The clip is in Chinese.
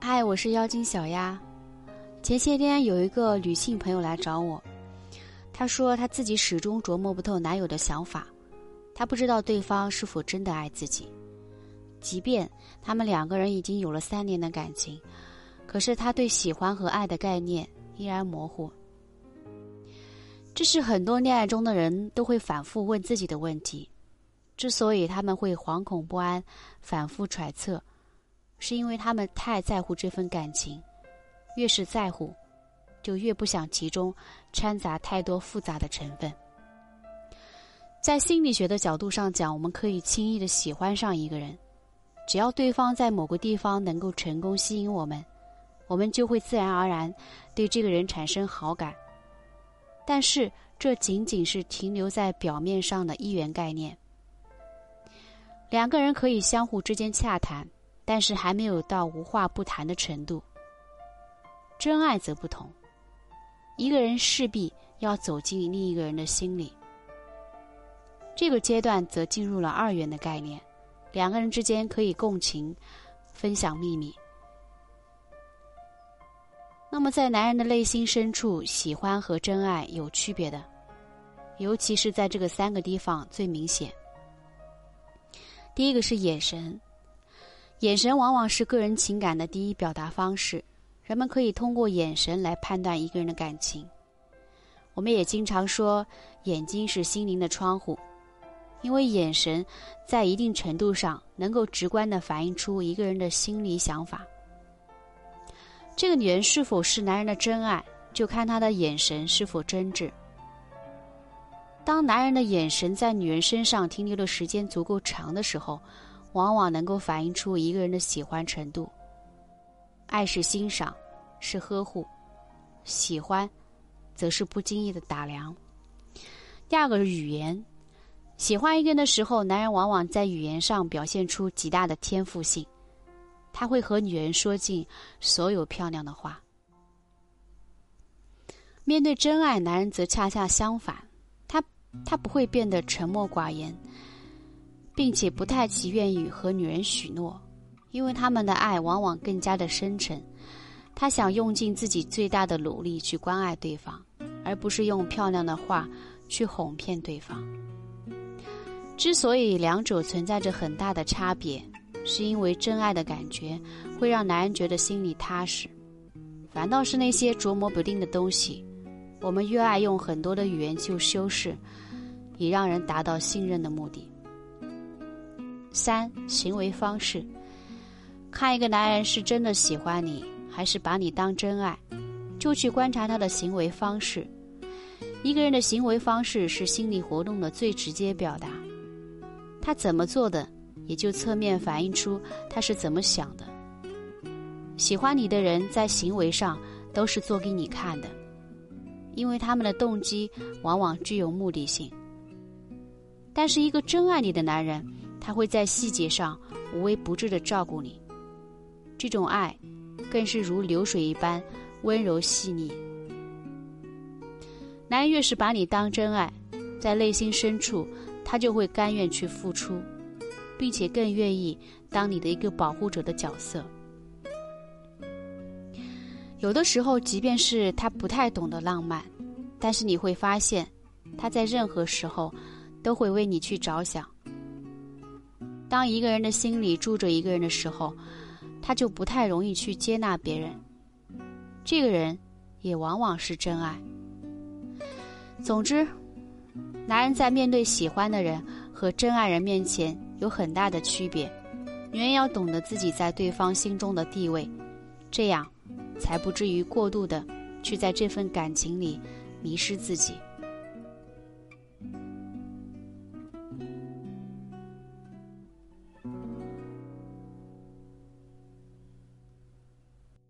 嗨，我是妖精小丫。前些天有一个女性朋友来找我，她说她自己始终琢磨不透男友的想法，她不知道对方是否真的爱自己。即便他们两个人已经有了三年的感情，可是她对喜欢和爱的概念依然模糊。这是很多恋爱中的人都会反复问自己的问题。之所以他们会惶恐不安、反复揣测。是因为他们太在乎这份感情，越是在乎，就越不想其中掺杂太多复杂的成分。在心理学的角度上讲，我们可以轻易的喜欢上一个人，只要对方在某个地方能够成功吸引我们，我们就会自然而然对这个人产生好感。但是，这仅仅是停留在表面上的一元概念。两个人可以相互之间洽谈。但是还没有到无话不谈的程度。真爱则不同，一个人势必要走进另一个人的心里。这个阶段则进入了二元的概念，两个人之间可以共情、分享秘密。那么，在男人的内心深处，喜欢和真爱有区别的，尤其是在这个三个地方最明显。第一个是眼神。眼神往往是个人情感的第一表达方式，人们可以通过眼神来判断一个人的感情。我们也经常说，眼睛是心灵的窗户，因为眼神在一定程度上能够直观的反映出一个人的心理想法。这个女人是否是男人的真爱，就看她的眼神是否真挚。当男人的眼神在女人身上停留的时间足够长的时候，往往能够反映出一个人的喜欢程度。爱是欣赏，是呵护；喜欢，则是不经意的打量。第二个是语言，喜欢一个人的时候，男人往往在语言上表现出极大的天赋性，他会和女人说尽所有漂亮的话。面对真爱，男人则恰恰相反，他他不会变得沉默寡言。并且不太其愿意和女人许诺，因为他们的爱往往更加的深沉。他想用尽自己最大的努力去关爱对方，而不是用漂亮的话去哄骗对方。之所以两者存在着很大的差别，是因为真爱的感觉会让男人觉得心里踏实，反倒是那些琢磨不定的东西，我们越爱用很多的语言去修饰，以让人达到信任的目的。三行为方式，看一个男人是真的喜欢你，还是把你当真爱，就去观察他的行为方式。一个人的行为方式是心理活动的最直接表达，他怎么做的，也就侧面反映出他是怎么想的。喜欢你的人在行为上都是做给你看的，因为他们的动机往往具有目的性。但是一个真爱你的男人。他会在细节上无微不至的照顾你，这种爱更是如流水一般温柔细腻。男人越是把你当真爱，在内心深处，他就会甘愿去付出，并且更愿意当你的一个保护者的角色。有的时候，即便是他不太懂得浪漫，但是你会发现，他在任何时候都会为你去着想。当一个人的心里住着一个人的时候，他就不太容易去接纳别人。这个人也往往是真爱。总之，男人在面对喜欢的人和真爱人面前有很大的区别。女人要懂得自己在对方心中的地位，这样才不至于过度的去在这份感情里迷失自己。